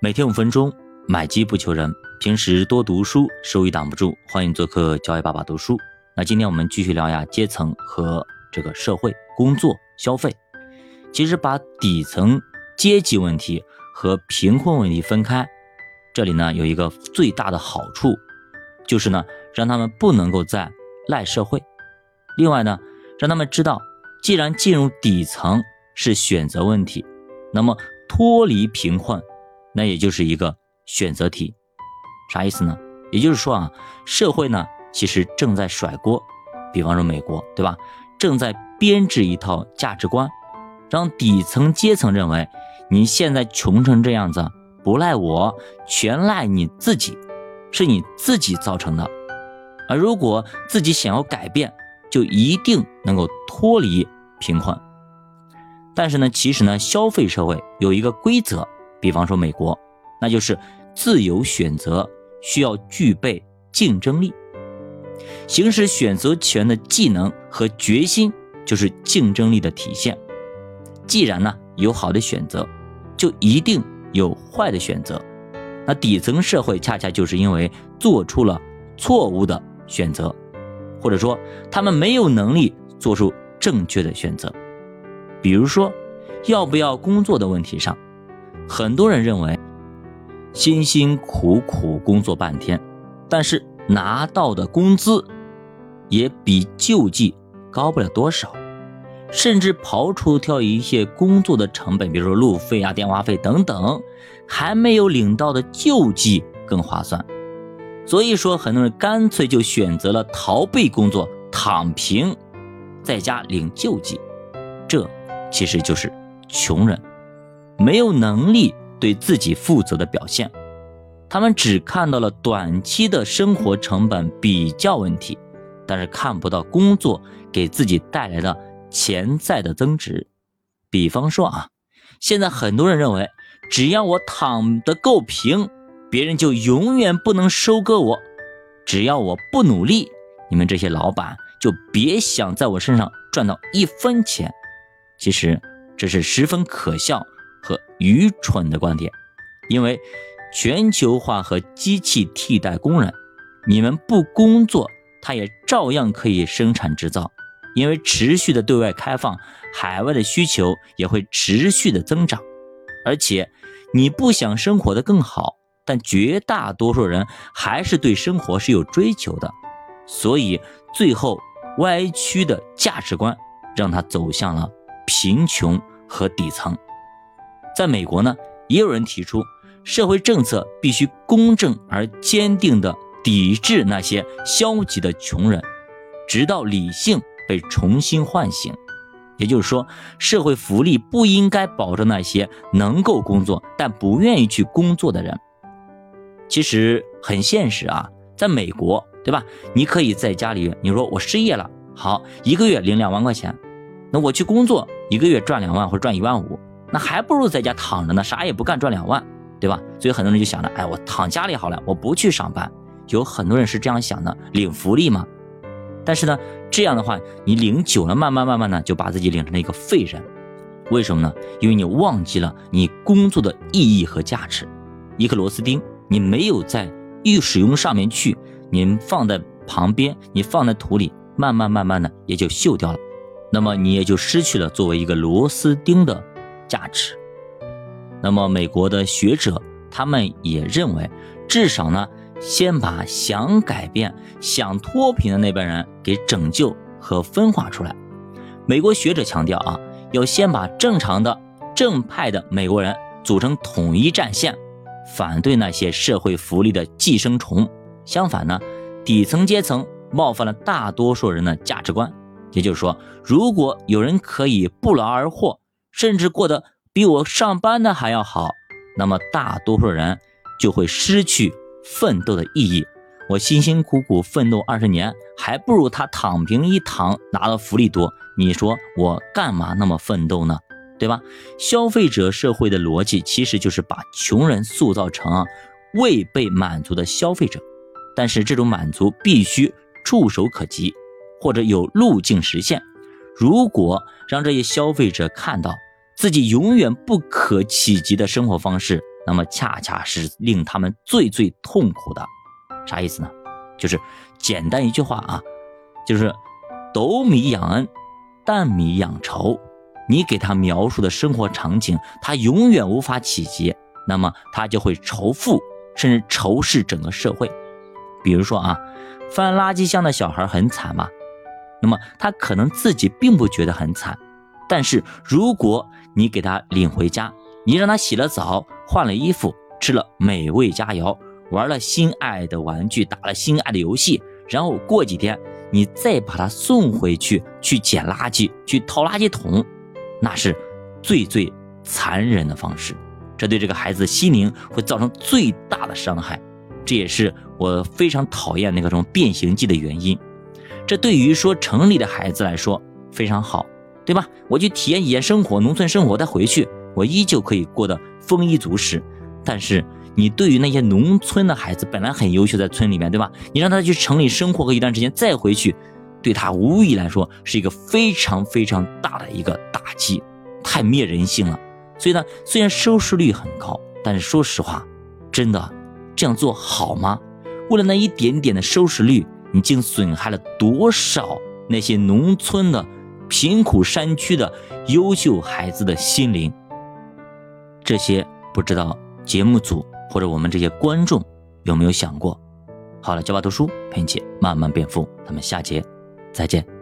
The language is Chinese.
每天五分钟，买机不求人。平时多读书，收益挡不住。欢迎做客教育爸爸读书。那今天我们继续聊呀，阶层和这个社会、工作、消费。其实把底层阶级问题和贫困问题分开，这里呢有一个最大的好处，就是呢让他们不能够再赖社会。另外呢，让他们知道，既然进入底层是选择问题，那么脱离贫困。那也就是一个选择题，啥意思呢？也就是说啊，社会呢其实正在甩锅，比方说美国，对吧？正在编制一套价值观，让底层阶层认为你现在穷成这样子，不赖我，全赖你自己，是你自己造成的。而如果自己想要改变，就一定能够脱离贫困。但是呢，其实呢，消费社会有一个规则。比方说美国，那就是自由选择需要具备竞争力，行使选择权的技能和决心就是竞争力的体现。既然呢有好的选择，就一定有坏的选择。那底层社会恰恰就是因为做出了错误的选择，或者说他们没有能力做出正确的选择。比如说要不要工作的问题上。很多人认为，辛辛苦苦工作半天，但是拿到的工资也比救济高不了多少，甚至刨除掉一些工作的成本，比如说路费啊、电话费等等，还没有领到的救济更划算。所以说，很多人干脆就选择了逃避工作、躺平，在家领救济，这其实就是穷人。没有能力对自己负责的表现，他们只看到了短期的生活成本比较问题，但是看不到工作给自己带来的潜在的增值。比方说啊，现在很多人认为，只要我躺得够平，别人就永远不能收割我；只要我不努力，你们这些老板就别想在我身上赚到一分钱。其实这是十分可笑。和愚蠢的观点，因为全球化和机器替代工人，你们不工作，它也照样可以生产制造。因为持续的对外开放，海外的需求也会持续的增长。而且你不想生活的更好，但绝大多数人还是对生活是有追求的，所以最后歪曲的价值观让他走向了贫穷和底层。在美国呢，也有人提出，社会政策必须公正而坚定地抵制那些消极的穷人，直到理性被重新唤醒。也就是说，社会福利不应该保证那些能够工作但不愿意去工作的人。其实很现实啊，在美国，对吧？你可以在家里，你说我失业了，好，一个月领两万块钱，那我去工作，一个月赚两万或者赚一万五。那还不如在家躺着呢，啥也不干赚两万，对吧？所以很多人就想着，哎，我躺家里好了，我不去上班。有很多人是这样想的，领福利嘛。但是呢，这样的话，你领久了，慢慢慢慢呢，就把自己领成了一个废人。为什么呢？因为你忘记了你工作的意义和价值。一颗螺丝钉，你没有在预使用上面去，你放在旁边，你放在土里，慢慢慢慢的也就锈掉了。那么你也就失去了作为一个螺丝钉的。价值。那么，美国的学者他们也认为，至少呢，先把想改变、想脱贫的那帮人给拯救和分化出来。美国学者强调啊，要先把正常的正派的美国人组成统一战线，反对那些社会福利的寄生虫。相反呢，底层阶层冒犯了大多数人的价值观。也就是说，如果有人可以不劳而获，甚至过得比我上班的还要好，那么大多数人就会失去奋斗的意义。我辛辛苦苦奋斗二十年，还不如他躺平一躺拿的福利多。你说我干嘛那么奋斗呢？对吧？消费者社会的逻辑其实就是把穷人塑造成未被满足的消费者，但是这种满足必须触手可及，或者有路径实现。如果让这些消费者看到，自己永远不可企及的生活方式，那么恰恰是令他们最最痛苦的。啥意思呢？就是简单一句话啊，就是斗米养恩，担米养仇。你给他描述的生活场景，他永远无法企及，那么他就会仇富，甚至仇视整个社会。比如说啊，翻垃圾箱的小孩很惨嘛，那么他可能自己并不觉得很惨，但是如果你给他领回家，你让他洗了澡、换了衣服、吃了美味佳肴、玩了心爱的玩具、打了心爱的游戏，然后过几天你再把他送回去去捡垃圾、去掏垃圾桶。那是最最残忍的方式，这对这个孩子心灵会造成最大的伤害，这也是我非常讨厌那个种变形记的原因。这对于说城里的孩子来说非常好，对吧？我去体验体验生活，农村生活，再回去，我依旧可以过得丰衣足食。但是你对于那些农村的孩子，本来很优秀，在村里面，对吧？你让他去城里生活个一段时间，再回去。对他无疑来说是一个非常非常大的一个打击，太灭人性了。所以呢，虽然收视率很高，但是说实话，真的这样做好吗？为了那一点点的收视率，你竟损害了多少那些农村的贫苦山区的优秀孩子的心灵？这些不知道节目组或者我们这些观众有没有想过？好了，教爸读书陪你一起慢慢变富，咱们下节。再见。